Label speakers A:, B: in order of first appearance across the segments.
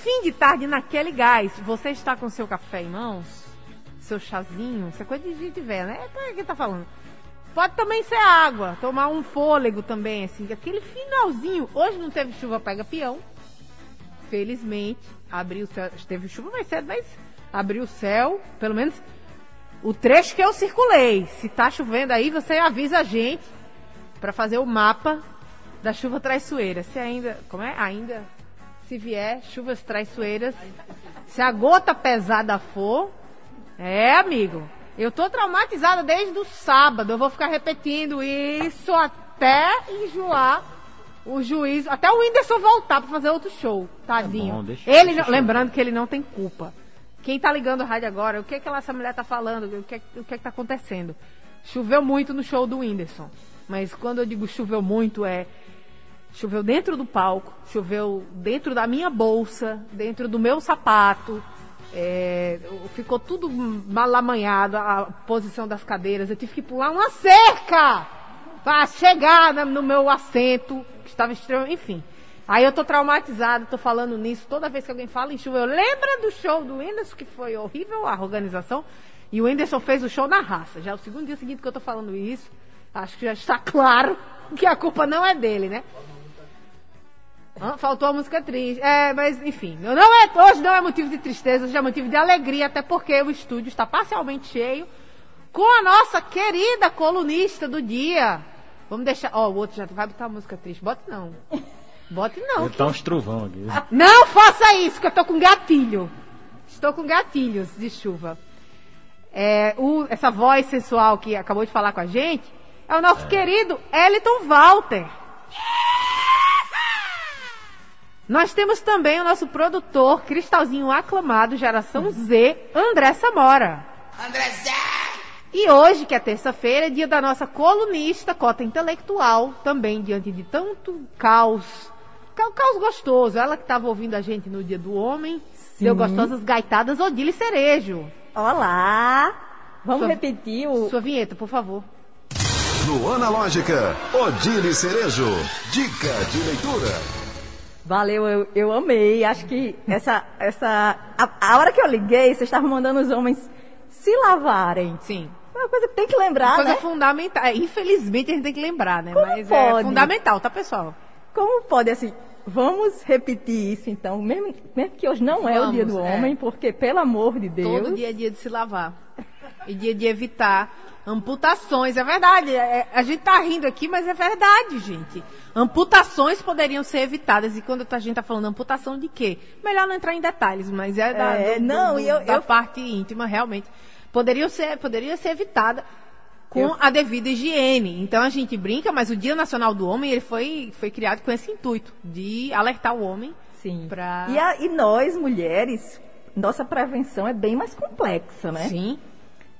A: fim de tarde naquele gás. Você está com seu café em mãos? Seu chazinho? Isso é coisa de gente velha, né? É pra quem tá falando. Pode também ser água, tomar um fôlego também, assim, aquele finalzinho. Hoje não teve chuva pega peão. Felizmente, abriu o céu. Teve chuva mais cedo, mas abriu o céu, pelo menos o trecho que eu circulei. Se tá chovendo aí, você avisa a gente para fazer o mapa da chuva traiçoeira. Se ainda, como é? Ainda se vier chuvas traiçoeiras, se a gota pesada for, é, amigo. Eu tô traumatizada desde o sábado. Eu vou ficar repetindo isso até enjoar o juiz, até o Whindersson voltar para fazer outro show, tadinho. É bom, deixa, ele, deixa lembrando que ele não tem culpa. Quem tá ligando o rádio agora, o que é que essa mulher tá falando? O que é, o que, é que tá acontecendo? Choveu muito no show do Whindersson. Mas quando eu digo choveu muito, é Choveu dentro do palco, choveu dentro da minha bolsa, dentro do meu sapato. É, ficou tudo mal amanhado, a posição das cadeiras. Eu tive que pular uma cerca para chegar no meu assento, que estava extremamente. Enfim. Aí eu tô traumatizado, tô falando nisso. Toda vez que alguém fala em chuva, eu lembro do show do Whindersson, que foi horrível a organização. E o Whindersson fez o show na raça. Já é o segundo dia seguinte que eu tô falando isso. Acho que já está claro que a culpa não é dele, né? Faltou a música triste. É, mas enfim, não é, hoje não é motivo de tristeza, hoje é motivo de alegria, até porque o estúdio está parcialmente cheio com a nossa querida colunista do dia. Vamos deixar. Ó, oh, o outro já vai botar a música triste. Bote não. Bote não.
B: Botar uns trovão aqui.
A: Não faça isso, que eu tô com gatilho. Estou com gatilhos de chuva. É, o, essa voz sensual que acabou de falar com a gente é o nosso é. querido Eliton Walter. Nós temos também o nosso produtor, cristalzinho aclamado, geração Z, André Samora. André Zé! E hoje, que é terça-feira, é dia da nossa colunista, cota intelectual, também diante de tanto caos. Caos gostoso. Ela que estava ouvindo a gente no dia do homem, Sim. deu gostosas gaitadas, Odile Cerejo.
C: Olá! Vamos sua, repetir o.
A: Sua vinheta, por favor.
D: No Analógica, Odile Cerejo. Dica de leitura.
C: Valeu, eu, eu amei. Acho que essa. essa a, a hora que eu liguei, você estava mandando os homens se lavarem.
A: Sim.
C: É uma coisa que tem que lembrar,
A: uma coisa
C: né?
A: fundamental. É, infelizmente a gente tem que lembrar, né?
C: Como
A: Mas
C: é pode?
A: é fundamental, tá, pessoal?
C: Como pode, assim, vamos repetir isso então, mesmo, mesmo que hoje não vamos, é o dia do é. homem, porque, pelo amor de Deus.
A: Todo dia é dia de se lavar. E dia de evitar amputações. É verdade. É, a gente tá rindo aqui, mas é verdade, gente. Amputações poderiam ser evitadas. E quando a gente está falando amputação de quê? Melhor não entrar em detalhes, mas é da, é, do, não, do, eu, da eu... parte íntima, realmente. Poderia ser, poderia ser evitada com eu... a devida higiene. Então a gente brinca, mas o Dia Nacional do Homem ele foi, foi criado com esse intuito de alertar o homem.
C: Sim. Pra... E, a, e nós, mulheres, nossa prevenção é bem mais complexa, né?
A: Sim.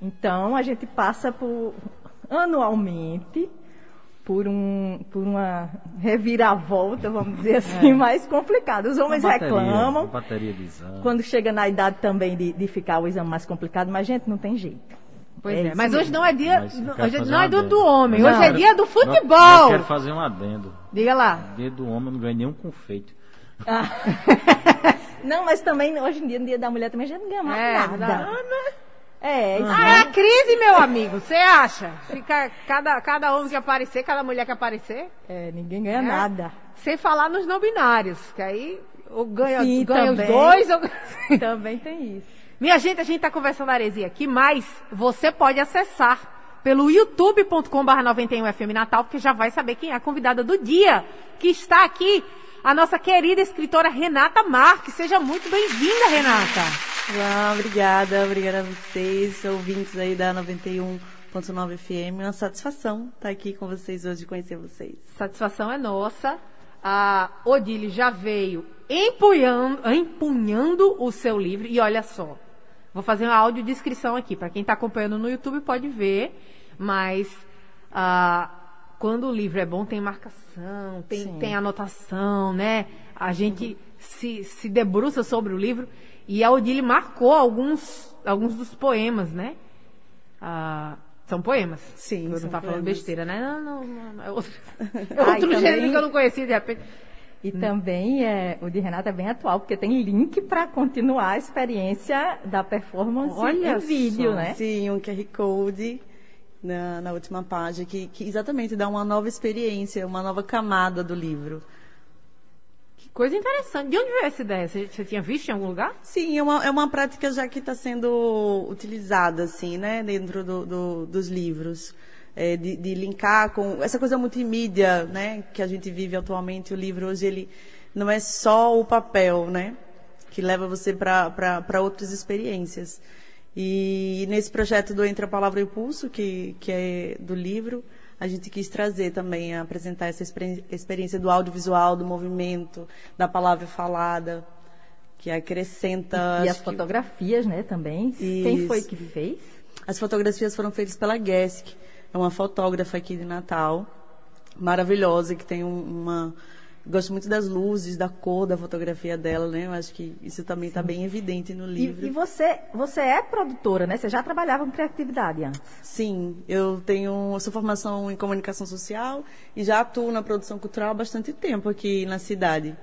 C: Então a gente passa por anualmente por, um, por uma reviravolta, vamos dizer assim, é. mais complicada. Os homens bateria, reclamam.
B: Bateria de exame.
C: Quando chega na idade também de, de ficar o exame mais complicado, mas gente, não tem jeito.
A: Pois é, é mas hoje não é dia. Hoje não é dia do homem, não, hoje é dia do futebol. Eu
B: quero fazer um adendo.
A: Diga lá.
B: Dia do homem, eu não ganho nenhum confeito.
C: Ah. não, mas também, hoje em dia, no dia da mulher, também a gente não ganha mais é, nada. Não, né?
A: É, isso ah, é a crise, meu amigo. Você acha? Fica cada, cada homem que aparecer, cada mulher que aparecer.
C: É, ninguém ganha é. nada.
A: Sem falar nos não binários, que aí ou ganha, Sim, ganha os dois. Ou...
C: Também tem isso.
A: Minha gente, a gente está conversando heresia aqui, mas você pode acessar pelo youtube.com.br 91FM Natal, porque já vai saber quem é a convidada do dia, que está aqui, a nossa querida escritora Renata Marques. Seja muito bem-vinda, Renata.
E: Obrigada, obrigada a vocês, ouvintes aí da 91.9 FM. Uma satisfação estar aqui com vocês hoje, conhecer vocês.
A: Satisfação é nossa. A Odile já veio empunhando, empunhando o seu livro. E olha só, vou fazer uma audiodescrição aqui. Para quem está acompanhando no YouTube pode ver, mas ah, quando o livro é bom tem marcação, tem,
C: Sim.
A: tem anotação, né? A gente se, se debruça sobre o livro. E a Odile marcou alguns, alguns dos poemas, né? Ah, são poemas.
E: Sim,
A: Eu não tá falando besteira, né? Não, não, não, não, é outro, é outro
C: também-
A: gênero que eu não conhecia, de repente.
C: E também é, o de Renata é bem atual, porque tem link para continuar a experiência da performance
A: Olha
C: em vídeo,
A: só.
C: né?
E: Sim, um QR Code na, na última página, que, que exatamente dá uma nova experiência, uma nova camada do livro.
A: Coisa interessante. De onde veio essa ideia? Você, você tinha visto em algum lugar?
E: Sim, é uma, é uma prática já que está sendo utilizada, assim, né, dentro do, do- dos livros. É, de, de linkar com essa coisa multimídia, né, que a gente vive atualmente. O livro hoje, ele não é só o papel, né, que leva você para outras experiências. E nesse projeto do Entre a Palavra e o Pulso, que, que é do livro, a gente quis trazer também, apresentar essa experi- experiência do audiovisual, do movimento, da palavra falada, que acrescenta.
C: E
E: acho
C: as
E: que-
C: fotografias, né, também. Quem foi
E: Isso.
C: que fez?
E: As fotografias foram feitas pela Gesk, é uma fotógrafa aqui de Natal, maravilhosa, que tem um- uma. Gosto muito das luzes, da cor da fotografia dela, né? Eu acho que isso também está bem evidente no
C: E,
E: livro.
C: e você, você é produtora, né? Você já trabalhava com criatividade antes.
E: Sim, eu tenho eu sou formação em comunicação social e já atuo na produção cultural há bastante tempo aqui na cidade.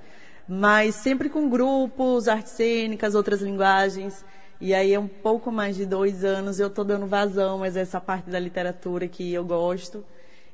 E: Mas sempre com grupos, artes cênicas, outras linguagens. E aí, há um pouco mais de dois anos, eu estou dando vazão, mas essa parte da literatura que eu gosto.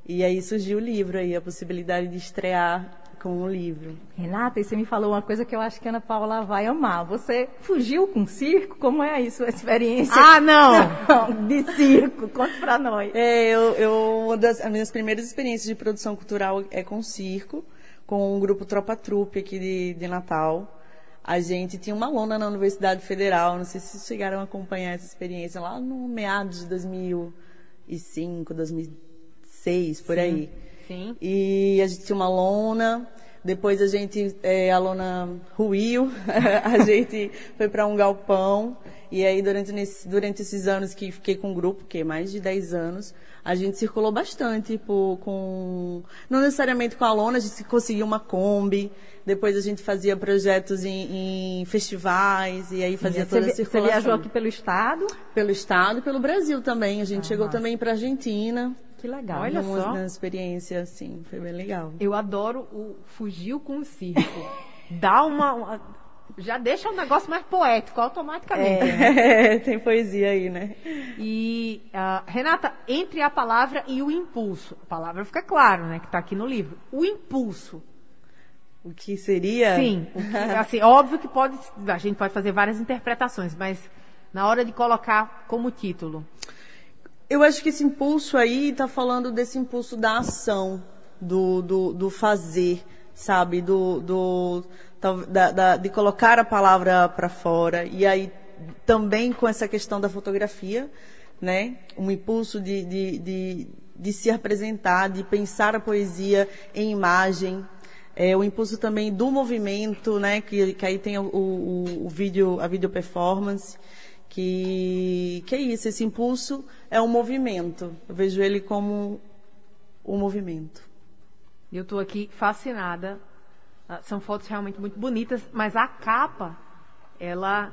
E: E aí surgiu o livro aí, a possibilidade de estrear com o livro.
C: Renata, e você me falou uma coisa que eu acho que a Ana Paula vai amar. Você fugiu com circo? Como é aí sua experiência?
A: Ah, não!
C: Não, de circo. Conte pra nós.
E: É, eu, eu uma das as minhas primeiras experiências de produção cultural é com circo, com o grupo Tropa Trupe aqui de, de Natal. A gente tinha uma lona na Universidade Federal, não sei se vocês chegaram a acompanhar essa experiência lá no meados de 2005, 2006, por aí.
A: Sim.
E: E a gente tinha uma lona, depois a gente, é, a lona ruiu, a gente foi para um galpão, e aí durante, nesse- durante esses anos que fiquei com o grupo, que é mais de 10 anos, a gente circulou bastante, tipo, com, não necessariamente com a lona, a gente conseguia uma Kombi, depois a gente fazia projetos em, em festivais, e aí fazia
C: você,
E: toda a
C: vi- você
E: circulação.
C: viajou aqui pelo estado?
E: Pelo estado e pelo Brasil também, a gente
C: Ah,
E: chegou
C: massa.
E: também para Argentina,
C: Que legal.
A: Olha só.
E: numa experiência assim, foi bem legal.
A: Eu adoro o fugiu com o circo. Dá uma, uma- Já deixa o negócio mais poético, automaticamente. né?
E: É, tem poesia aí, né?
A: E, ah, Renata, entre a palavra e o impulso. A palavra fica claro, né? Que está aqui no livro. O impulso.
E: O que seria?
A: Sim. o que- assim, óbvio que pode, a gente pode fazer várias interpretações, mas na hora de colocar como título.
E: Eu acho que esse impulso aí está falando desse impulso da ação, do, do, do fazer, sabe? Do, do, da, da- de colocar a palavra para fora. E aí também com essa questão da fotografia, né? Um impulso de, de, de, de se apresentar, de pensar a poesia em imagem. É, o impulso também do movimento, né? Que, que aí tem o, o, o vídeo, a video performance que, que é isso, esse impulso é um movimento. Eu vejo ele como um movimento.
A: Eu estou aqui fascinada. Ah, São fotos realmente muito bonitas, mas a capa, ela,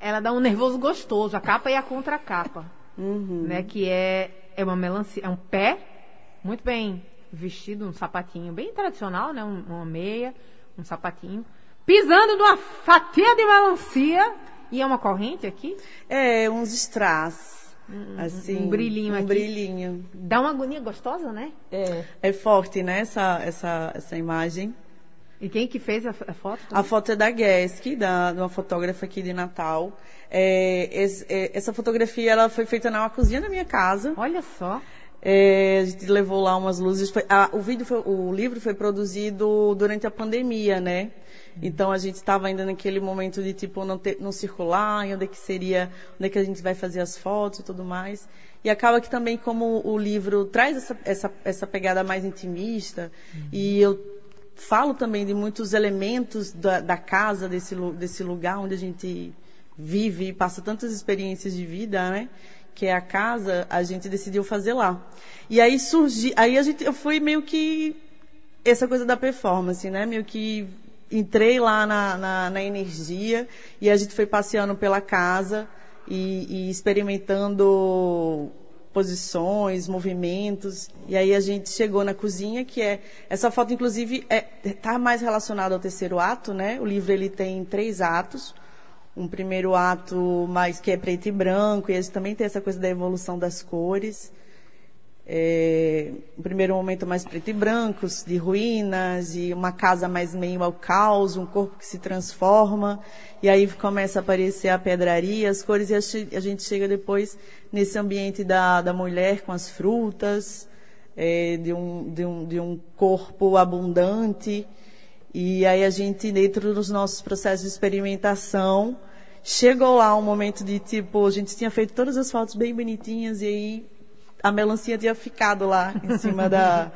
A: ela dá um nervoso gostoso. A capa e a contracapa, né? Que é, é uma melancia, é um pé muito bem vestido, um sapatinho bem tradicional, né? Um- uma meia, um sapatinho, pisando numa fatia de melancia e é uma corrente aqui.
E: É, uns strass. assim,
A: um brilhinho
E: um
A: aqui.
E: brilhinho.
A: Dá uma agonia gostosa, né?
C: É.
E: É forte, né, essa, essa, essa imagem.
A: E quem que fez a, foto?
E: A foto é da Guesk, da, de uma fotógrafa aqui de Natal. É, es- é, essa fotografia ela foi feita na cozinha da minha casa.
A: Olha só.
E: É, a gente levou lá umas luzes. Foi, ah, o vídeo, foi- o livro foi produzido durante a pandemia, né? Então a gente estava ainda naquele momento de tipo não, ter, não circular, onde é que seria, onde é que a gente vai fazer as fotos e tudo mais. E acaba que também como o livro traz essa, essa, essa pegada mais intimista e eu falo também de muitos elementos da, da casa, desse, desse lugar onde a gente vive e passa tantas experiências de vida, né? Que é a casa, a gente decidiu fazer lá. E aí surgiu, aí a gente, eu fui meio que essa coisa da performance, né? Meio que entrei lá na, na, na energia e a gente foi passeando pela casa e, e experimentando posições, movimentos. E aí a gente chegou na cozinha, que é essa foto inclusive é tá mais relacionada ao terceiro ato, né? O livro ele tem três atos. Um primeiro ato mais que é preto e branco, e gente também tem essa coisa da evolução das cores. É, um primeiro momento mais preto e brancos, de ruínas, e uma casa mais meio ao caos, um corpo que se transforma, e aí começa a aparecer a pedraria, as cores, e a gente chega depois nesse ambiente da, da mulher com as frutas, é, de, um, de, um, de um corpo abundante, e aí a gente, dentro dos nossos processos de experimentação, chegou lá um momento de tipo, a gente tinha feito todas as fotos bem bonitinhas, e aí a melancia tinha ficado lá em cima da.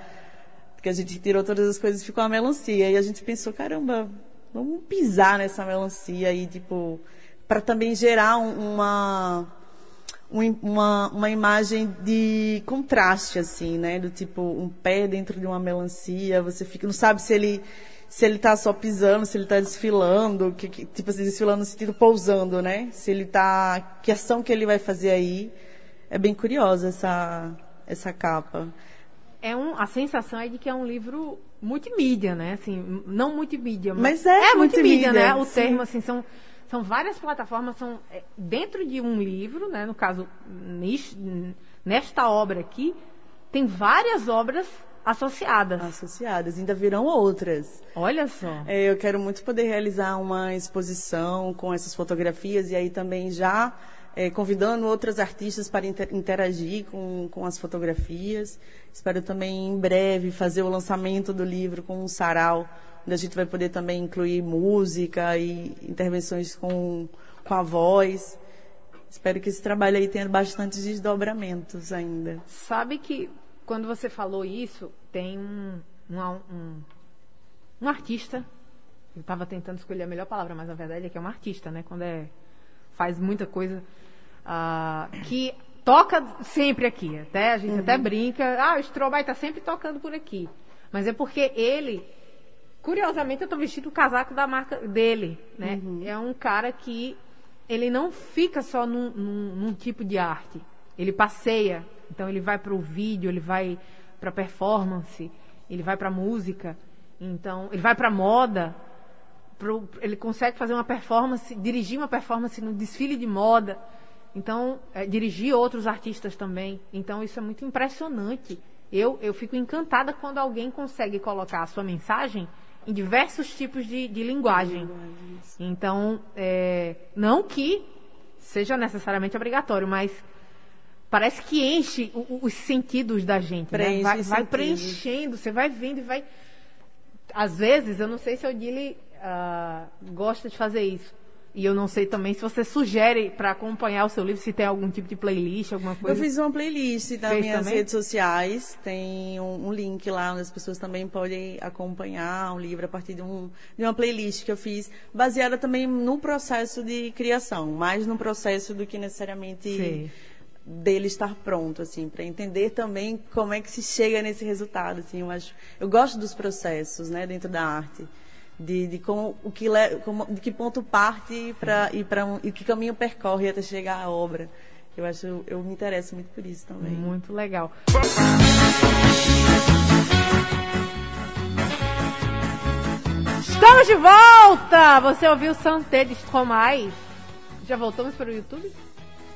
E: que a gente tirou todas as coisas e ficou a melancia. E a gente pensou, caramba, vamos pisar nessa melancia aí, tipo, para também gerar um- uma, um- uma, uma imagem de contraste, assim, né? Do tipo, um pé dentro de uma melancia, você fica, não sabe se ele. Se ele tá só pisando, se ele tá desfilando, que, que- tipo assim, desfilando no sentido pousando, né? Se ele tá. Que ação que ele vai fazer aí. É bem curiosa essa, essa capa.
A: É um, a sensação é de que é um livro multimídia, né? Assim, não multimídia,
E: Mas é
A: multimídia,
E: multimídia,
A: né? O
E: sim.
A: termo, assim, são, são várias plataformas, são é, dentro de um livro, né? No caso, nis- nesta obra aqui, tem várias obras associadas.
E: Associadas, ainda virão outras.
A: Olha só.
E: É, eu quero muito poder realizar uma exposição com essas fotografias e aí também já é, convidando outras artistas para inter- interagir com, com as fotografias. Espero também em breve fazer o lançamento do livro com um sarau, onde a gente vai poder também incluir música e intervenções com, com a voz. Espero que esse trabalho aí tenha bastantes desdobramentos ainda.
A: Sabe que quando você falou isso, tem um, um, um, um artista. Eu estava tentando escolher a melhor palavra, mas a verdade é que é um artista, né? Quando é, faz muita coisa. ah, que toca sempre aqui. Até, a gente até brinca. Ah, o Stromae está sempre tocando por aqui. Mas é porque ele. Curiosamente, eu estou vestindo o casaco da marca dele, né? É um cara que ele não fica só num, num- num tipo de arte. Ele passeia. Então ele vai para o vídeo, ele vai para performance, ele vai para música. Então ele vai para moda. pro- ele consegue fazer uma performance, dirigir uma performance no desfile de moda. Então é, dirigir outros artistas também. Então isso é muito impressionante. Eu, eu fico encantada quando alguém consegue colocar a sua mensagem em diversos tipos de, de linguagem. Então, é, não que seja necessariamente obrigatório, mas parece que enche o- o- os sentidos da gente. né?
E: Preenche
A: Vai,
E: os
A: vai
E: sentidos.
A: preenchendo, você vai vendo e vai. Às vezes, eu não sei se o Dili ah, gosta de fazer isso. E eu não sei também se você sugere para acompanhar o seu livro, se tem algum tipo de playlist, alguma
E: Eu
A: coisa.
E: fiz uma playlist nas
A: Fez
E: minhas
A: também?
E: redes sociais. Tem um, um link lá onde as pessoas também podem acompanhar um livro a partir de, um, de uma playlist que eu fiz, baseada também no processo de criação, mais no processo do que necessariamente
A: Sei.
E: Dele estar pronto, assim, para entender também como é que se chega nesse resultado, assim, eu acho, eu gosto dos processos, né, dentro da arte, de, de como o que como, de que ponto parte para e para e que caminho percorre até chegar à obra. Eu acho, eu me interesso muito por isso também.
A: Muito legal. Estamos de volta! Você ouviu Santé de Stromae? Já voltamos para o YouTube?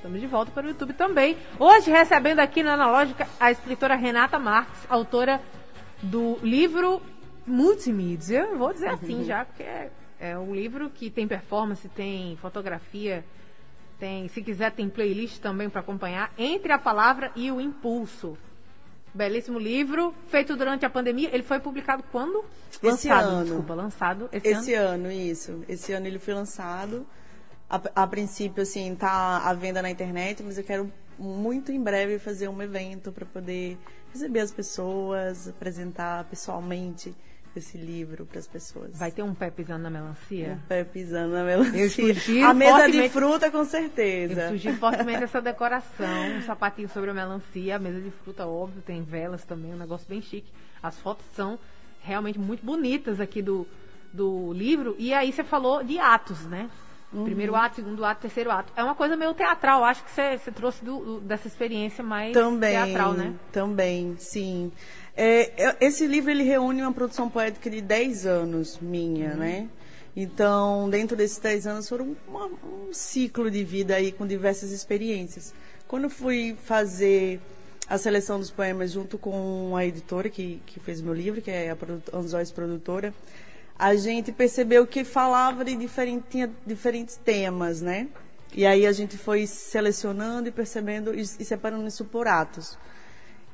A: Estamos de volta para o YouTube também. Hoje recebendo aqui na Analógica a escritora Renata Marques, autora do livro Multimídia. Vou dizer assim já, porque é, é um livro que tem performance, tem fotografia, tem, se quiser, tem playlist também para acompanhar. Entre a palavra e o impulso. Belíssimo livro, feito durante a pandemia. Ele foi publicado quando?
E: Esse
A: lançado,
E: ano.
A: desculpa, lançado esse,
E: Esse
A: ano.
E: ano, isso. Esse ano ele foi lançado. A, a princípio, assim, tá à venda na internet, mas eu quero muito em breve fazer um evento para poder receber as pessoas, apresentar pessoalmente esse livro para as pessoas.
A: Vai ter um pé pisando na melancia?
E: Um pé pisando na melancia.
A: Eu sugiro
E: a mesa de
A: fortemente-
E: fruta, com
A: Eu
E: certeza.
A: sugiro fortemente essa decoração, um sapatinho sobre a melancia, a mesa de fruta, óbvio, tem velas também, um negócio bem chique. As fotos são realmente muito bonitas aqui do, do livro. E aí você falou de atos, né?
E: Uhum.
A: Primeiro ato, segundo ato, terceiro ato. É uma coisa meio teatral, acho que você, trouxe do- do- dessa experiência mais
E: Também,
A: teatral, né?
E: também, sim. É, é, esse livro ele reúne uma produção poética de 10 anos minha, né? Então, dentro desses 10 anos foram uma- um ciclo de vida aí com diversas experiências. Quando eu fui fazer a seleção dos poemas junto com a editora que, que fez meu livro, que é a Anzóis Produtora, a gente percebeu que falava de diferente, tinha diferentes temas, né? E aí a gente foi selecionando e percebendo e, separando isso por atos.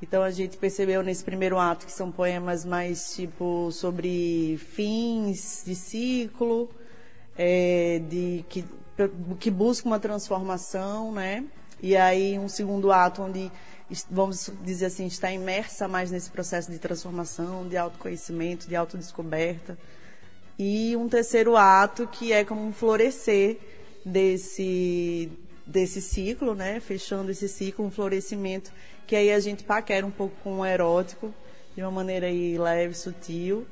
E: Então a gente percebeu nesse primeiro ato que são poemas mais tipo sobre fins de ciclo, é, de que, que busca uma transformação, né? E aí um segundo ato onde vamos dizer assim está imersa mais nesse processo de transformação, de autoconhecimento, de autodescoberta. E um terceiro ato que é como um florescer desse desse ciclo, né? Fechando esse ciclo, um florescimento que aí a gente paquera um pouco com o erótico de uma maneira aí leve, sutil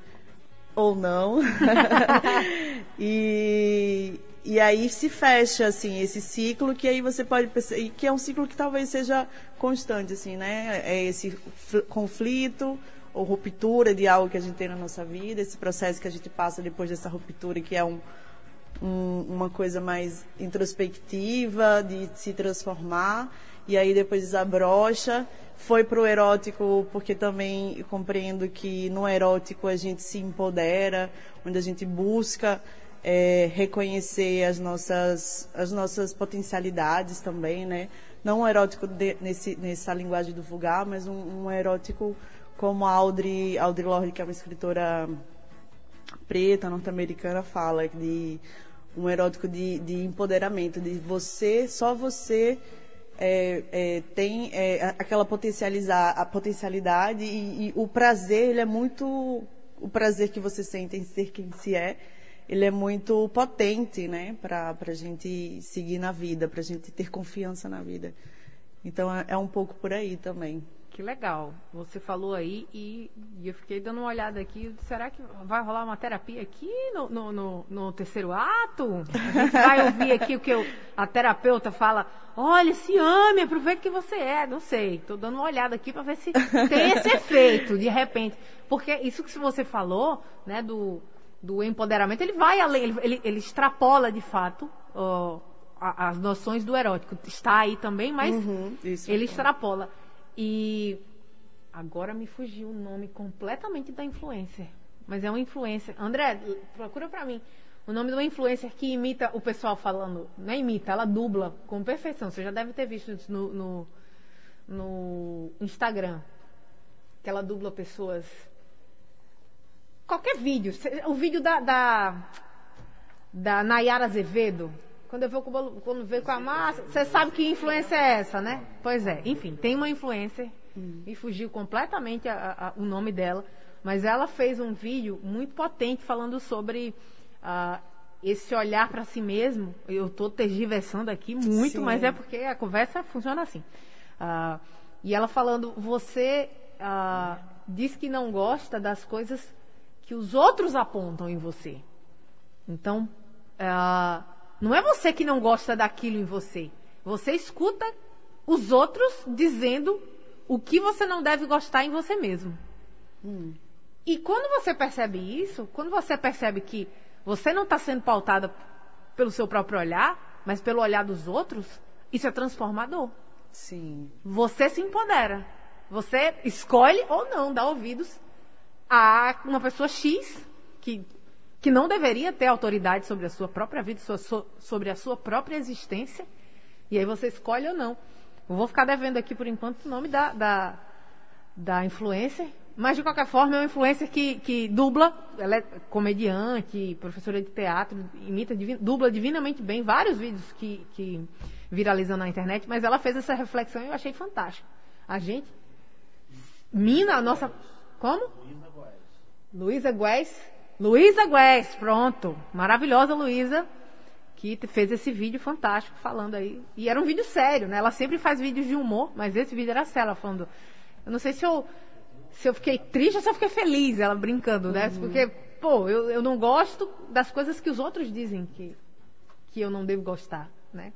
E: ou não. e e aí se fecha assim esse ciclo que aí você pode perceber que é um ciclo que talvez seja constante assim, né? É esse fl- conflito ou ruptura de algo que a gente tem na nossa vida, esse processo que a gente passa depois dessa ruptura que é um um- uma coisa mais introspectiva, de se transformar, e aí depois desabrocha. Foi pro erótico, porque também compreendo que no erótico a gente se empodera, onde a gente busca eh, reconhecer as nossas, as nossas potencialidades também, né? Não um erótico de- nesse, nessa linguagem do vulgar, mas um, um erótico como a Audre, Audre Lorde, que é uma escritora preta, norte-americana, fala de um erótico de, de empoderamento, de você, só você é, é, tem é, aquela potencializar, a potencialidade e, e o prazer, ele é muito, o prazer que você sente em ser quem se é, ele é muito potente, né, para a gente seguir na vida, para gente ter confiança na vida. Então é, é um pouco por aí também.
A: Que legal. Você falou aí e, e eu fiquei dando uma olhada aqui. Será que vai rolar uma terapia aqui no, no, no- no terceiro ato? A gente vai ouvir aqui o que o- a terapeuta fala. Olha, se ame, aproveita que você é. Não sei. Tô dando uma olhada aqui para ver se tem esse efeito, de repente. Porque isso que você falou, né, do, do empoderamento, ele vai além, ele, ele, ele extrapola de fato ó, as noções do erótico. Está aí também, mas
E: Uhum,
A: ele extrapola. E agora me fugiu o nome completamente da influencer. Mas é uma influencer. André, procura pra mim. O nome de uma influencer que imita o pessoal falando. Não é imita, ela dubla com perfeição. Você já deve ter visto isso no, no, no Instagram. Que ela dubla pessoas. Qualquer vídeo. O vídeo da, da, da Nayara Azevedo. Quando eu vejo com, bolo- quando veio com a massa, você sabe que influência é essa, né? Pois é. Enfim, tem uma influencer. Me fugiu completamente a- a- o nome dela. Mas ela fez um vídeo muito potente falando sobre ah, esse olhar para si mesmo. Eu estou tergiversando aqui muito,
E: Sim.
A: mas é porque a conversa funciona assim. Ah, e ela falando, você ah, diz que não gosta das coisas que os outros apontam em você. Então, ah, não é você que não gosta daquilo em você. Você escuta os outros dizendo o que você não deve gostar em você mesmo. E quando você percebe isso, quando você percebe que você não está sendo pautada pelo seu próprio olhar, mas pelo olhar dos outros, isso é transformador.
E: Sim.
A: Você se empodera. Você escolhe ou não dar ouvidos a uma pessoa X que, que não deveria ter autoridade sobre a sua própria vida, sobre a sua própria existência. E aí você escolhe ou não. Eu vou ficar devendo aqui por enquanto o nome da, da, da influencer. Mas de qualquer forma é uma influencer que, que dubla, ela é comediante, professora de teatro, imita, dubla divinamente bem vários vídeos que, que viralizam na internet, mas ela fez essa reflexão e eu achei fantástico. A gente mina a nossa. Como? Luísa Gués. Luísa Gués, pronto. Maravilhosa Luísa, que fez esse vídeo fantástico falando aí. E era um vídeo sério, né? Ela sempre faz vídeos de humor, mas esse vídeo era sério, ela falando. Eu não sei se eu, se eu fiquei triste ou se eu fiquei feliz, ela brincando, né? Porque, pô, eu, eu não gosto das coisas que os outros dizem que, que eu não devo gostar, né?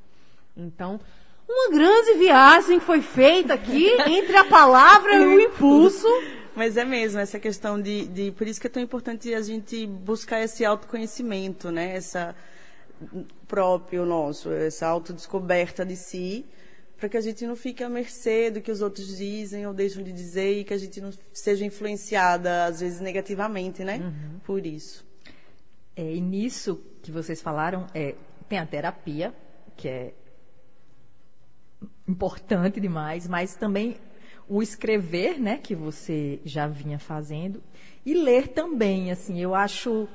A: Então, uma grande viagem foi feita aqui entre a palavra e o impulso.
E: Mas é mesmo, essa questão de, de. Por isso que é tão importante a gente buscar esse autoconhecimento, né? Essa próprio nosso, essa autodescoberta de si, para que a gente não fique à mercê do que os outros dizem ou deixam de dizer e que a gente não seja influenciada, às vezes, negativamente, né? Por isso.
C: É, e nisso que vocês falaram, é, tem a terapia, que é importante demais, mas também o escrever, né, que você já vinha fazendo, e ler também, assim, eu acho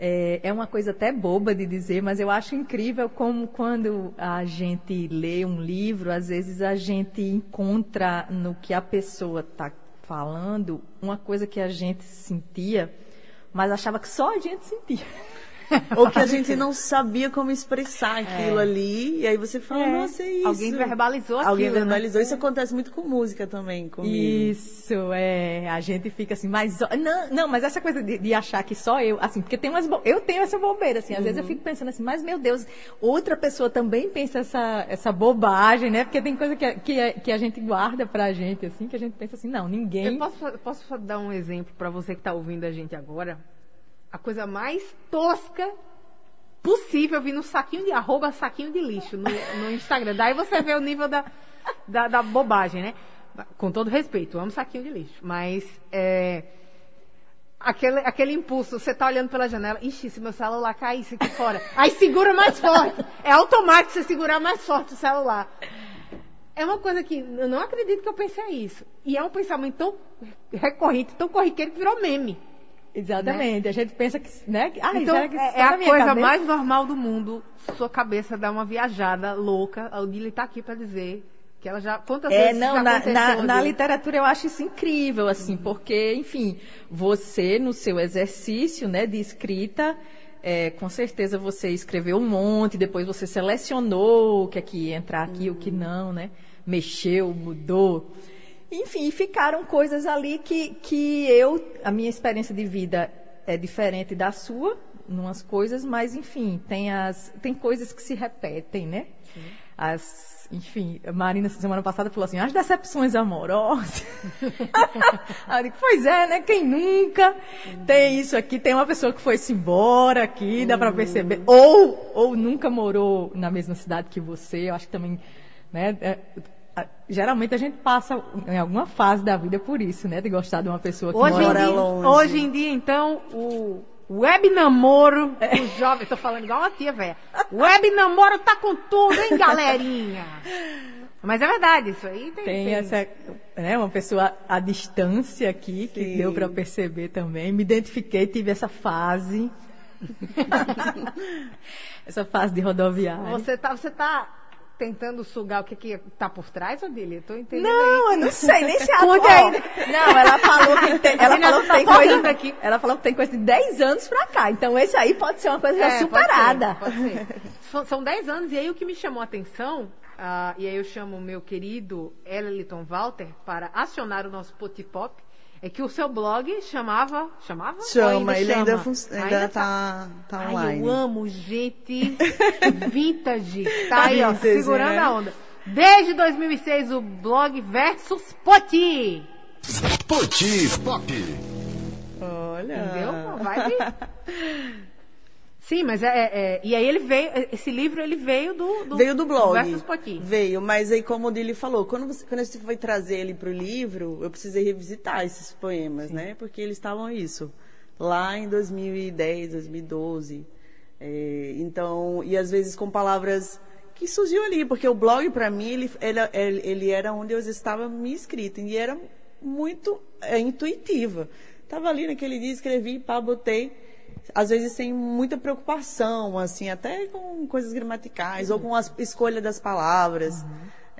C: é, é uma coisa até boba de dizer, mas eu acho incrível como quando a gente lê um livro, às vezes a gente encontra no que a pessoa está falando uma coisa que a gente sentia, mas achava que só a gente sentia.
E: Ou que a gente não sabia como expressar aquilo ali, e aí você fala,
C: É.
E: nossa, é isso.
A: Alguém verbalizou
E: Alguém
A: aquilo, né?
E: verbalizou. Isso acontece muito com música também, comigo.
C: Isso, é. A gente fica assim, mas. Não, não mas essa coisa de, de achar que só eu, assim, porque tem umas. bo- Eu tenho essa bobeira, assim, às vezes eu fico pensando assim, mas meu Deus, outra pessoa também pensa essa, essa bobagem, né? Porque tem coisa que, a- que, a- que a gente guarda pra gente, assim, que a gente pensa assim, não, ninguém.
A: Eu posso, posso dar um exemplo para você que está ouvindo a gente agora? A coisa mais tosca possível eu vi no saquinho de arroba saquinho de lixo no, no Instagram. Daí você vê o nível da, da, da bobagem, né? Com todo respeito, amo saquinho de lixo. Mas é, aquele, aquele impulso, você tá olhando pela janela, ixi, se meu celular caísse aqui fora. Aí segura mais forte. É automático você segurar mais forte o celular. É uma coisa que eu não acredito que eu pensei isso. E é um pensamento tão recorrente, tão corriqueiro que virou meme.
C: Exatamente. A gente pensa que. Né? Ah,
A: então, é, é a coisa
C: cabeça?
A: mais normal do mundo. Sua cabeça dá uma viajada louca. A Odile tá aqui pra dizer que ela já. Quantas
C: É,
A: vezes
C: não,
A: já
C: na, na, na literatura eu acho isso incrível, assim, porque, enfim, você no seu exercício, né, de escrita, é, com certeza você escreveu um monte, depois você selecionou o que é que ia entrar aqui, o que não, né, mexeu, mudou. Enfim, ficaram coisas ali que, que eu, a minha experiência de vida é diferente da sua, numas coisas, mas enfim, tem as tem coisas que se repetem, né? As, enfim, a Marina semana passada falou assim, as decepções amorosas. Eu digo, pois é, né? Quem nunca tem isso aqui? Tem uma pessoa que foi-se embora aqui, dá para perceber. Ou, ou nunca morou na mesma cidade que você. Eu acho que também, né? É, geralmente a gente passa em alguma fase da vida por isso, né? De gostar de uma pessoa que
A: Hoje em,
C: mora
A: dia,
E: longe.
A: hoje em dia, então, o web namoro do jovem, tô falando igual uma tia, velha. Web namoro tá com tudo, hein, galerinha? Mas é verdade, isso aí tem.
C: Tem essa, né, uma pessoa à distância aqui que
E: Sim.
C: deu para perceber também. Me identifiquei, tive essa fase. essa fase de rodoviária.
A: Você tá, você tá tentando sugar o que, que tá por trás, Odile? Eu tô entendendo
C: Não,
A: aí.
C: eu não sei nem se atual. Não, ela falou que tem, ela falou que
A: tá
C: tem coisa
A: aqui.
C: Ela falou que tem coisa de 10 anos pra cá. Então esse aí pode ser uma coisa já
A: É,
C: superada.
A: Pode ser, pode ser. São- São 10 anos, e aí o que me chamou a atenção, ah, e aí eu chamo o meu querido Eliton Walter para acionar o nosso Potipop, é que o seu blog chamava. Chamava?
E: Chama, ele ainda,
A: chama?
E: fun- ainda tá, tá
A: Ai,
E: online.
A: eu amo gente vintage. Tá aí, ó,
E: Vintage,
A: segurando
E: né?
A: a onda. Desde 2006, o blog Versus Poti.
D: Poti Pop.
E: Olha.
A: Entendeu? Uma vibe. Sim, mas é, é- é- E aí ele veio. Esse livro ele veio do. do
E: Veio do blog.
A: Versus Poti.
E: Veio, mas aí como o Dili falou, quando, você, quando gente foi trazer ele para o livro, eu precisei revisitar esses poemas, né? Porque eles estavam isso, lá em 2010, 2012. É, então, e às vezes com palavras que surgiu ali, porque o blog para mim, ele, ele, ele, era onde eu estava me inscrita, e era muito é, intuitiva. Estava ali naquele dia, escrevi, pá, botei às vezes sem muita preocupação, assim, até com coisas gramaticais ou com a escolha das palavras.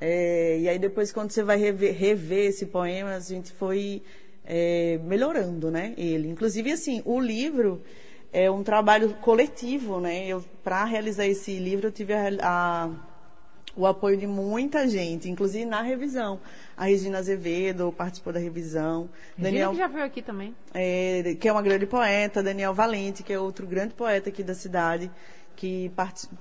E: É, e aí depois quando você vai rever, rever esse poema, a gente foi é, melhorando, né? Ele, inclusive, assim, o livro é um trabalho coletivo, né? Eu para realizar esse livro eu tive a, a, o apoio de muita gente, inclusive na revisão. A Regina Azevedo participou da revisão.
A: Regina
E: Daniel,
A: que já veio aqui também.
E: é, que é uma grande poeta, Daniel Valente, que é outro grande poeta aqui da cidade, que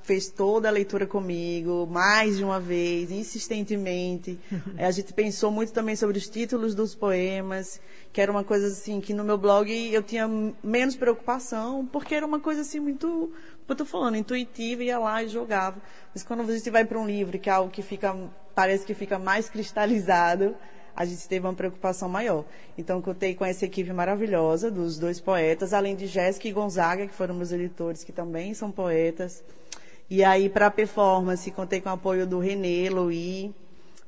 E: fez toda a leitura comigo, mais de uma vez, insistentemente. É, a gente pensou muito também sobre os títulos dos poemas, que era uma coisa assim, que no meu blog eu tinha menos preocupação, porque era uma coisa assim muito, como eu tô falando, intuitiva, ia lá e jogava. Mas quando a gente vai para um livro, que é algo que fica, parece que fica mais cristalizado, a gente teve uma preocupação maior. Então, contei com essa equipe maravilhosa dos dois poetas, além de Jéssica e Gonzaga, que foram meus editores, que também são poetas. E aí, para a performance, contei com o apoio do Renê, Louis.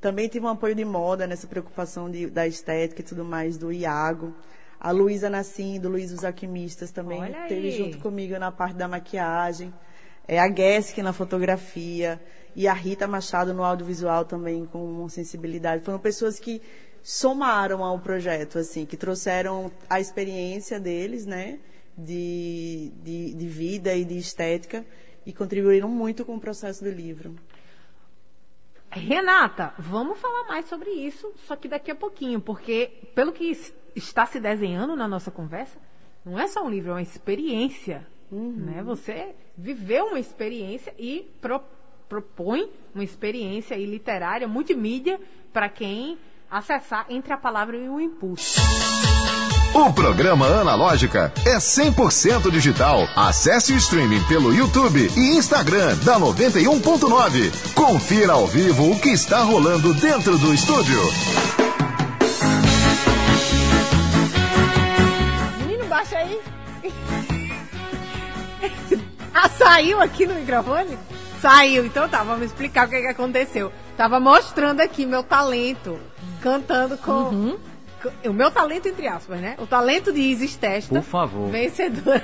E: Também tive um apoio de moda nessa preocupação de- da estética e tudo mais, do Iago. A Luísa Nassim, do Luiz os Alquimistas, também
A: Olha
E: teve
A: aí.
E: junto comigo na parte da maquiagem. É, a Guesk na fotografia. E a Rita Machado no audiovisual também, com sensibilidade. Foram pessoas que somaram ao projeto, assim, que trouxeram a experiência deles, né? De, de, de vida e de estética. E contribuíram muito com o processo do livro.
A: Renata, vamos falar mais sobre isso, só que daqui a pouquinho, porque pelo que es- está se desenhando na nossa conversa, não é só um livro, é uma experiência. Né? Você viveu uma experiência e pro- propõe uma experiência literária, multimídia, para quem acessar entre a palavra e o impulso.
D: O programa Analógica é 100% digital. Acesse o streaming pelo YouTube e Instagram da 91.9. Confira ao vivo o que está rolando dentro do estúdio.
A: ah, saiu aqui no microfone? Saiu, então tá, vamos explicar o que, que aconteceu. Tava mostrando aqui meu talento, cantando com. com- O meu talento, entre aspas, né? O talento de Isis Testa.
B: Por favor.
A: Vencedora.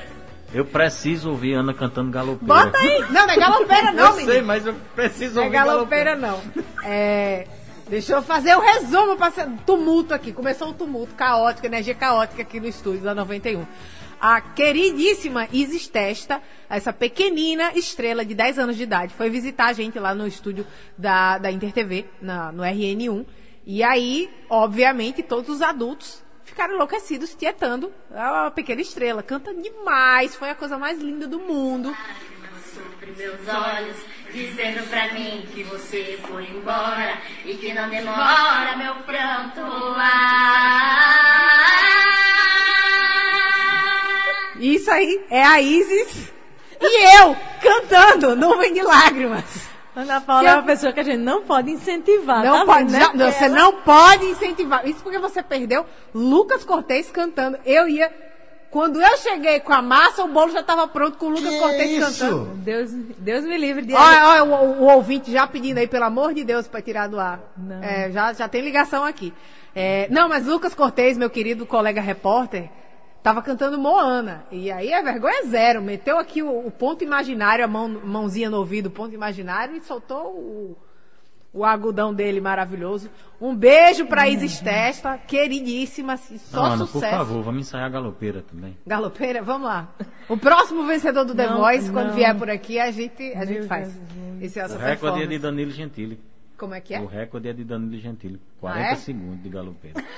B: Eu preciso ouvir Ana cantando galopeira.
A: Bota aí! Não, não é galopeira, não,
B: Eu
A: menino.
B: sei, mas eu preciso
A: Não é
B: ouvir
A: galopeira, não. É, deixa eu fazer o resumo para tumulto aqui. Começou um tumulto caótico, energia caótica aqui no estúdio da 91. A queridíssima Isis Testa, essa pequenina estrela de 10 anos de idade, foi visitar a gente lá no estúdio da, da InterTV, na, no RN1. E aí, obviamente, todos os adultos ficaram enlouquecidos, tietando a pequena estrela. Canta demais, foi a coisa mais linda do mundo.
F: sobre meus olhos, dizendo pra mim que você foi embora e que não demora meu pranto lá.
A: Isso aí é a Isis e eu cantando Nuvem de Lágrimas.
C: Ana Paula
A: Que
C: é uma pessoa que a gente não pode incentivar.
A: Não
C: tá
A: pode,
C: vendo, né?
A: não, você não pode incentivar. Isso porque você perdeu Lucas Cortez cantando. Eu ia. Quando eu cheguei com a massa, o bolo já estava pronto com o Lucas Cortez cantando.
C: Deus, Deus me livre de.
A: Olha, olha o, o- o ouvinte já pedindo aí, pelo amor de Deus, para tirar do ar.
C: Não.
A: É, já, já tem ligação aqui. É, não, mas Lucas Cortez, meu querido colega repórter, tava cantando Moana. E aí é vergonha zero. Meteu aqui o, o ponto imaginário, a mão, mãozinha no ouvido, o ponto imaginário, e soltou o, o agudão dele maravilhoso. Um beijo pra Isis Testa, queridíssima, só
B: Ana, por
A: sucesso.
B: favor, vamos ensaiar a galopeira também.
A: Galopeira, vamos lá. O próximo vencedor do The
C: Não,
A: Voice, quando
C: não.
A: vier por aqui, a gente, a gente faz.
C: Deus,
A: Esse, essa
B: O recorde é de Danilo Gentili.
A: Como é que é?
B: O recorde é de Danilo Gentili. 40
A: é?
B: segundos de galopeira.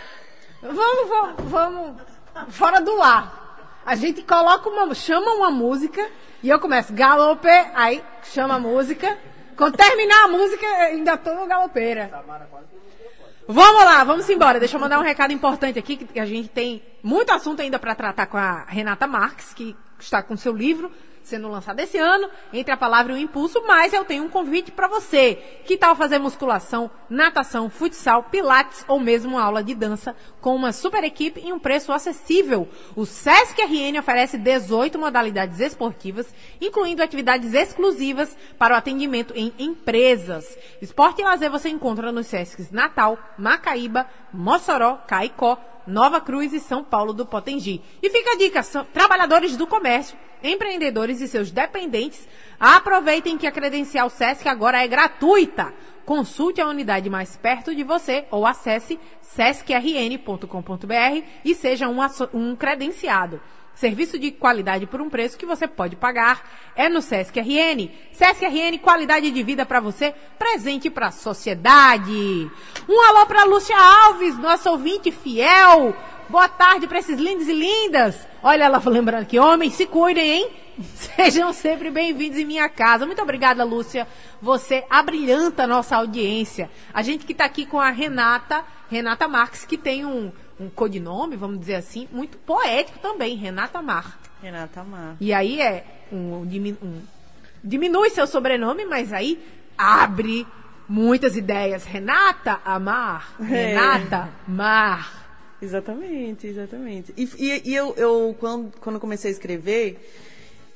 A: Vamos, vamos, vamos. Fora do ar. A gente coloca uma. chama uma música e eu começo galope, aí chama a música. Quando terminar a música, ainda tô no galopeira. Vamos lá, vamos embora. Deixa eu mandar um recado importante aqui, que a gente tem muito assunto ainda para tratar com a Renata Marques, que está com seu livro sendo lançado esse ano, entre a palavra e o impulso, mas eu tenho um convite para você. Que tal fazer musculação, natação, futsal, pilates ou mesmo uma aula de dança com uma super equipe e um preço acessível? O Sesc RN oferece 18 modalidades esportivas, incluindo atividades exclusivas para o atendimento em empresas. Esporte e lazer você encontra nos Sescs Natal, Macaíba, Mossoró, Caicó, Nova Cruz e São Paulo do Potengi. E fica a dica, são trabalhadores do comércio, empreendedores e seus dependentes, aproveitem que a credencial SESC agora é gratuita. Consulte a unidade mais perto de você ou acesse sescrn.com.br e seja um, um credenciado. Serviço de qualidade por um preço que você pode pagar é no Sesc RN. Sesc RN, qualidade de vida para você, presente para a sociedade. Um alô para Lúcia Alves, nossa ouvinte fiel. Boa tarde para esses lindos e lindas. Olha ela lembrando que homens se cuidem, hein? Sejam sempre bem-vindos em minha casa. Muito obrigada, Lúcia. Você abrilhanta a nossa audiência. A gente que está aqui com a Renata, Renata Marques, que tem um, um codinome, vamos dizer assim, muito poético também, Renata Mar.
E: Renata Mar.
A: E aí é um, um- diminui seu sobrenome, mas aí abre muitas ideias. Renata Amar, Renata Mar.
E: Exatamente, exatamente. E, e- e eu, eu quando, quando comecei a escrever,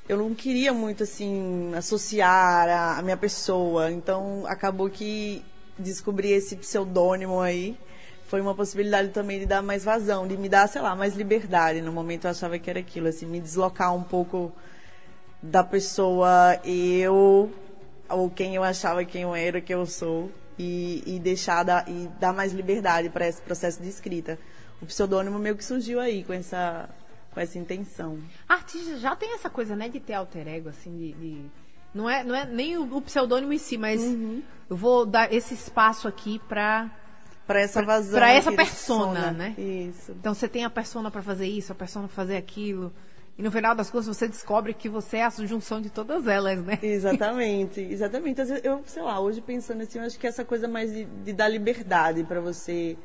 E: eu não queria muito, assim, associar a, a minha pessoa. Então, acabou que descobri esse pseudônimo aí. Foi uma possibilidade também de dar mais vazão, de me dar, sei lá, mais liberdade. No momento eu achava que era aquilo, assim, me deslocar um pouco da pessoa eu, ou quem eu achava quem eu era, que eu sou, e, e deixar da, e dar mais liberdade para esse processo de escrita. O pseudônimo meio que surgiu aí com essa, com essa intenção.
A: Artista já tem essa coisa, né, de ter alter ego, assim, de. de- Não, é, não é nem o, o pseudônimo em si, mas eu vou dar esse espaço aqui pra.
E: Para essa vazão.
A: pra essa
E: que
A: persona, né?
E: Isso.
A: Então você tem a persona pra fazer isso, a persona pra fazer aquilo. E no final das contas você descobre que você é a junção de todas elas, né?
E: Exatamente, exatamente. Eu, sei lá, hoje pensando assim, eu acho que essa coisa mais de, de dar liberdade para você,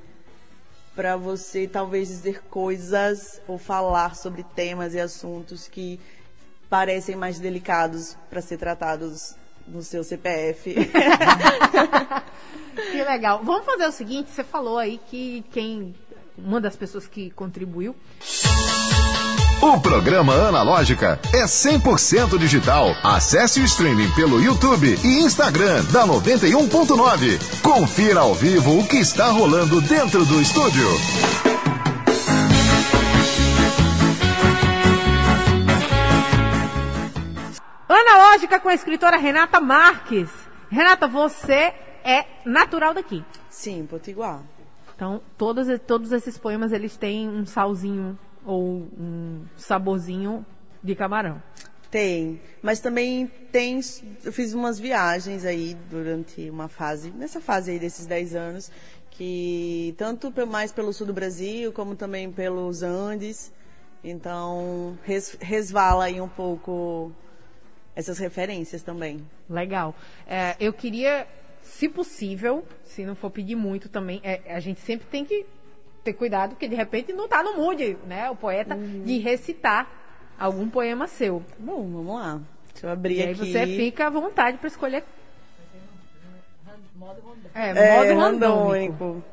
E: para você talvez dizer coisas ou falar sobre temas e assuntos que parecem mais delicados para ser tratados no seu CPF.
A: Que legal. Vamos fazer o seguinte, você falou aí que quem. Uma das pessoas que contribuiu
D: O programa Analógica é 100% digital. Acesse o streaming pelo YouTube e Instagram da 91.9. Confira ao vivo o que está rolando dentro do estúdio.
A: Analógica com a escritora Renata Marques. Renata, você é natural daqui.
E: Sim, Potiguar.
A: Então, todos, todos esses poemas, eles têm um salzinho ou um saborzinho de camarão.
E: Tem, mas também tem. Eu fiz umas viagens aí durante uma fase, nessa fase aí desses 10 anos, que tanto mais pelo sul do Brasil, como também pelos Andes. Então, res- resvala aí um pouco essas referências também.
A: Legal. É, eu queria, se possível, se não for pedir muito também, é, a gente sempre tem que ter cuidado, porque de repente não tá no mood, né, o poeta, de recitar algum poema seu.
E: Bom, vamos lá. Deixa eu abrir
A: E aí
E: aqui.
A: você fica à vontade para escolher. É,
E: É,
A: modo randômico.
E: randômico.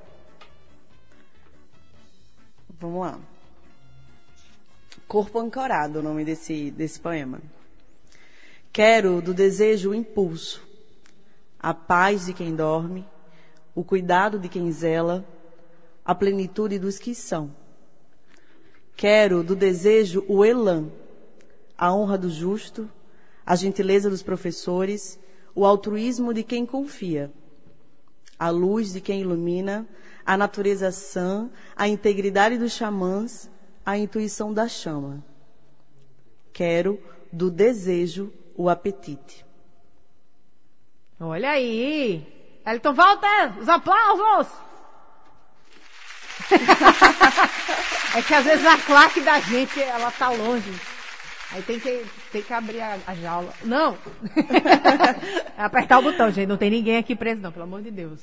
E: Vamos lá. Corpo Ancorado, o nome desse, desse poema. Quero do desejo o impulso, a paz de quem dorme, o cuidado de quem zela, a plenitude dos que são. Quero do desejo o elan, a honra do justo, a gentileza dos professores, o altruísmo de quem confia, a luz de quem ilumina, a natureza sã, a integridade dos xamãs, a intuição da chama. Quero do desejo o apetite.
A: Olha aí. Elton Walter, os aplausos! é que às vezes a claque da gente, ela tá longe. Aí tem que, tem que abrir a, a jaula. Não! É Apertar o botão, gente. Não tem ninguém aqui preso, não, pelo amor de Deus.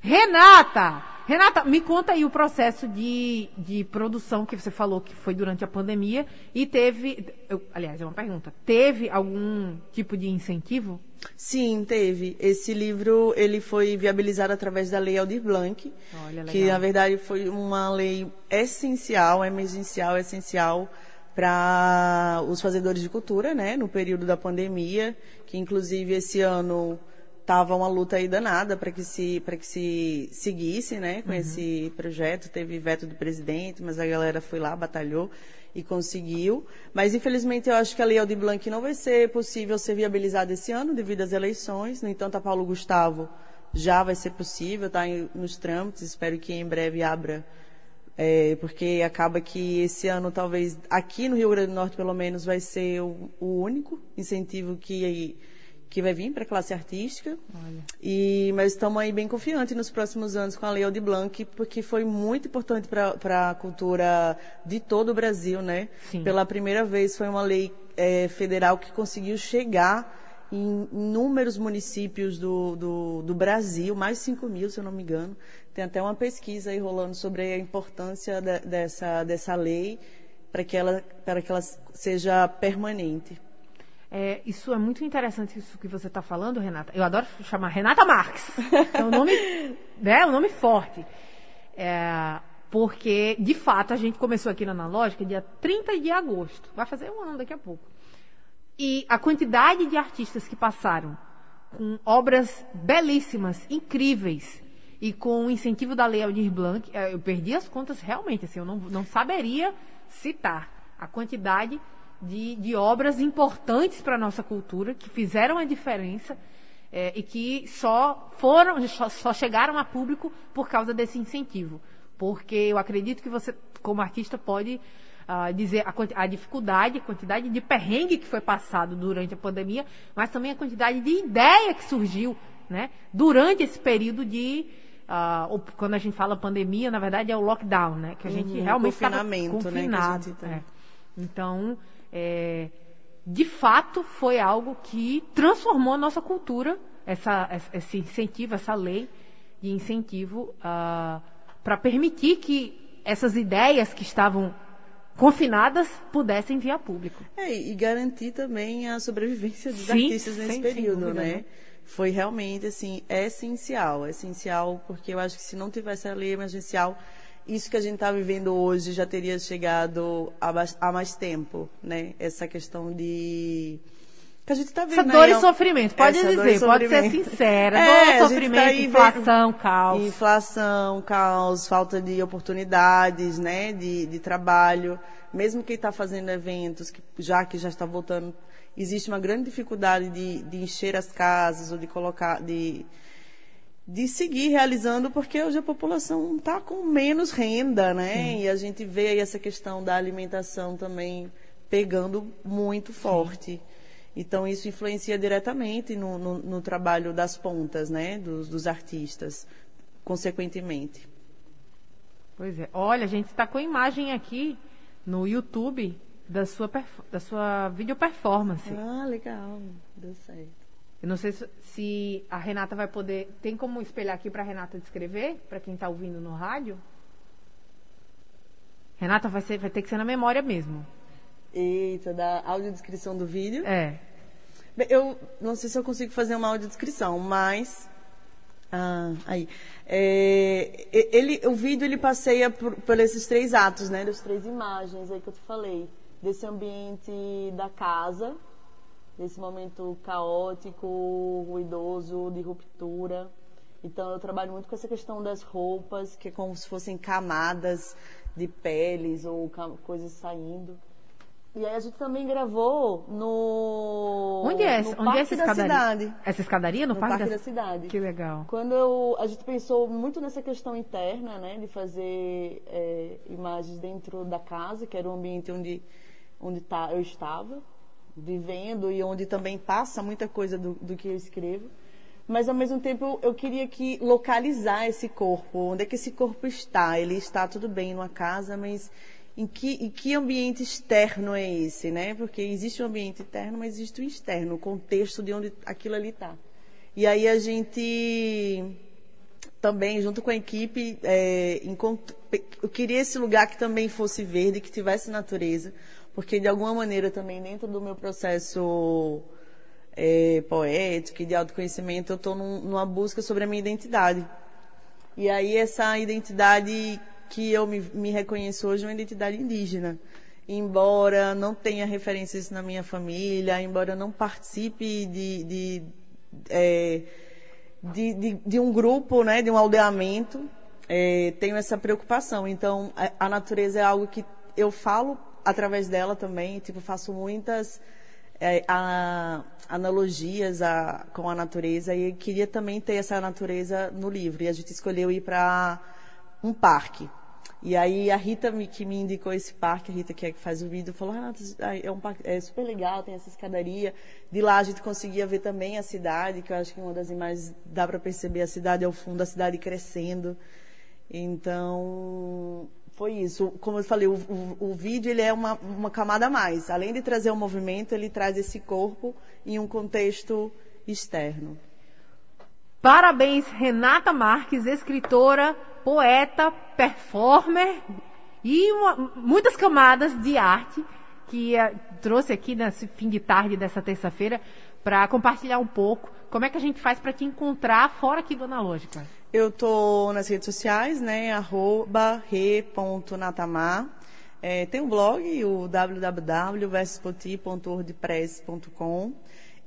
A: Renata! Renata, me conta aí o processo de, de produção que você falou que foi durante a pandemia e teve. eu- aliás, é uma pergunta. Teve algum tipo de incentivo?
E: Sim, teve. Esse livro ele foi viabilizado através da Lei Aldir Blanc,
A: Olha,
E: que na verdade foi uma lei essencial, emergencial, essencial para os fazedores de cultura, né, no período da pandemia, que inclusive esse ano tava uma luta aí danada para que se para que se seguisse, né, com esse projeto. Teve veto do presidente, mas a galera foi lá, batalhou e conseguiu. Mas infelizmente eu acho que a Lei Aldir Blanc não vai ser possível ser viabilizada esse ano devido às eleições. No entanto, a Paulo Gustavo já vai ser possível, está nos trâmites, espero que em breve abra, é, porque acaba que esse ano, talvez, aqui no Rio Grande do Norte, pelo menos, vai ser o, o único incentivo que que vai vir para a classe artística. E, mas estamos aí bem confiantes nos próximos anos com a Lei Aldir Blanc, porque foi muito importante para a cultura de todo o Brasil, né?
A: Sim.
E: Pela primeira vez foi uma lei é, federal que conseguiu chegar em inúmeros municípios do, do, do, Brasil, mais de 5 mil, se eu não me engano. Tem até uma pesquisa aí rolando sobre a importância de, dessa, dessa lei para que, ela, para que ela seja permanente.
A: É, isso é muito interessante isso que você está falando, Renata. Eu adoro chamar Renata Marques. É um nome, né, um nome forte. É, porque, de fato, a gente começou aqui na Analógica dia 30 de agosto. Vai fazer um ano daqui a pouco. E a quantidade de artistas que passaram com obras belíssimas, incríveis, e com o incentivo da Lei Aldir Blanc, é, eu perdi as contas realmente, assim, eu não, não saberia citar a quantidade de, de obras importantes para a nossa cultura, que fizeram a diferença é, e que só foram, só, só chegaram a público por causa desse incentivo. Porque eu acredito que você, como artista, pode uh, dizer a, a, dificuldade, a quantidade de perrengue que foi passado durante a pandemia, mas também a quantidade de ideia que surgiu né, durante esse período de. Uh, quando a gente fala pandemia, na verdade é o lockdown, né? Que a gente
E: uhum,
A: realmente confinado.
E: Né, que a gente
A: é. Então, é, de fato, foi algo que transformou a nossa cultura, essa, esse incentivo, essa lei de incentivo ah, para permitir que essas ideias que estavam confinadas pudessem vir a público.
E: É, e garantir também a sobrevivência dos
A: Sim,
E: artistas nesse
A: sem
E: período,
A: dúvida,
E: né?
A: né?
E: Foi realmente, assim, essencial. Essencial, porque eu acho que se não tivesse a lei emergencial, isso que a gente está vivendo hoje já teria chegado há, mais tempo, né? Essa questão de... Que a gente está vendo
A: Essa dor
E: aí,
A: e sofrimento, pode
E: essa
A: dizer, pode ser sincera.
E: É,
A: dor,
E: gente
A: sofrimento,
E: tá aí vendo-
A: inflação, caos.
E: Inflação, caos, falta de oportunidades, né, de, de trabalho. Mesmo quem está fazendo eventos, que, já que já está voltando, existe uma grande dificuldade de, de encher as casas ou de colocar, de, de seguir realizando, porque hoje a população está com menos renda, né? E a gente vê aí essa questão da alimentação também pegando muito forte. Então isso influencia diretamente no, no, no trabalho das pontas, né? Dos, dos artistas, consequentemente.
A: Pois é. Olha, a gente está com a imagem aqui no YouTube da sua, da sua video performance.
E: Ah, legal. Deu certo.
A: Eu não sei se, a Renata vai poder. Tem como espelhar aqui para a Renata descrever? Para quem está ouvindo no rádio? Renata, vai, ser, vai ter que ser na memória mesmo.
E: Eita, da audiodescrição do vídeo.
A: É.
E: Bem, Eu não sei se eu consigo fazer uma audiodescrição, mas. Ah, aí. É, ele, o vídeo ele passeia por, por esses três atos, né? Das três imagens aí que eu te falei. Desse ambiente da casa, desse momento caótico, ruidoso, de ruptura. Então eu trabalho muito com essa questão das roupas, que é como se fossem camadas de peles ou coisas saindo. E aí a gente também gravou no
A: Onde é,
E: no
A: essa- onde
E: Parque
A: é essa
E: da
A: escadaria?
E: cidade.
A: Essa escadaria no,
E: No
A: Parque,
E: Parque
A: da...
E: da Cidade.
A: Que legal.
E: Quando eu, a gente pensou muito nessa questão interna, né, de fazer é, imagens dentro da casa, que era o ambiente onde, onde tá, eu estava vivendo e onde também passa muita coisa do, do que eu escrevo. Mas ao mesmo tempo eu, queria que localizar esse corpo, onde é que esse corpo está? Ele está tudo bem numa casa, mas em que, em que ambiente externo é esse, né? Porque existe um ambiente interno, mas existe o externo, o contexto de onde aquilo ali está. E aí a gente também, junto com a equipe, é, eu queria esse lugar que também fosse verde, que tivesse natureza, porque de alguma maneira também dentro do meu processo é, poético e de autoconhecimento, eu estou numa busca sobre a minha identidade. E aí essa identidade que eu me, me reconheço hoje é uma identidade indígena. Embora não tenha referências na minha família, embora não participe de, de, é, de, de, de um grupo, né, de um aldeamento, é, tenho essa preocupação. Então, a, a natureza é algo que eu falo através dela também, tipo, faço muitas é, a- analogias a- com a natureza e queria também ter essa natureza no livro. E a gente escolheu ir para um parque. E aí a Rita me- que me indicou esse parque, a Rita que é que faz o vídeo, falou, Renata, é um parque é super legal, tem essa escadaria. De lá a gente conseguia ver também a cidade, que eu acho que uma das imagens dá para perceber a cidade ao fundo, a cidade crescendo. Então, foi isso. Como eu falei, o, o- o vídeo ele é uma, uma camada a mais. Além de trazer o movimento, ele traz esse corpo em um contexto externo.
A: Parabéns, Renata Marques, escritora, poeta, performer e uma- muitas camadas de arte que eh, trouxe aqui nesse fim de tarde dessa terça-feira para compartilhar um pouco. Como é que a gente faz para te encontrar fora aqui do Analógica?
E: Eu tô nas redes sociais, né? Arroba re.natamar. É, tem um blog, o www.versuspoti.wordpress.com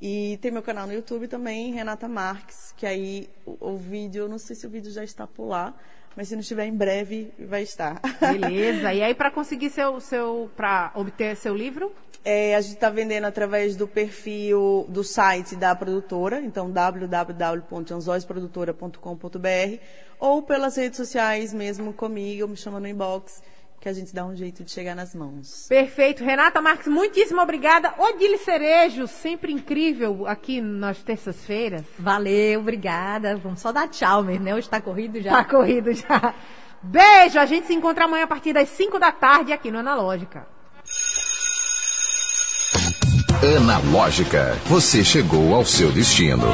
E: e tem meu canal no YouTube também, Renata Marques, que aí o, o vídeo, eu não sei se o vídeo já está por lá, mas se não estiver em breve, vai estar.
A: Beleza. e aí para conseguir seu seu para obter seu livro?
E: É, a gente está vendendo através do perfil do site da produtora, então www.anzóisprodutora.com.br ou pelas redes sociais mesmo comigo, me chama no inbox, que a gente dá um jeito de chegar nas mãos.
A: Perfeito. Renata Marques, muitíssimo obrigada. Odile Cerejo, sempre incrível aqui nas terças-feiras.
C: Valeu, obrigada. Vamos só dar tchau mesmo, né? Hoje está corrido já.
A: Tá corrido já. Beijo, a gente se encontra amanhã a partir das 5 da tarde aqui no Analógica.
D: Analógica, você chegou ao seu destino.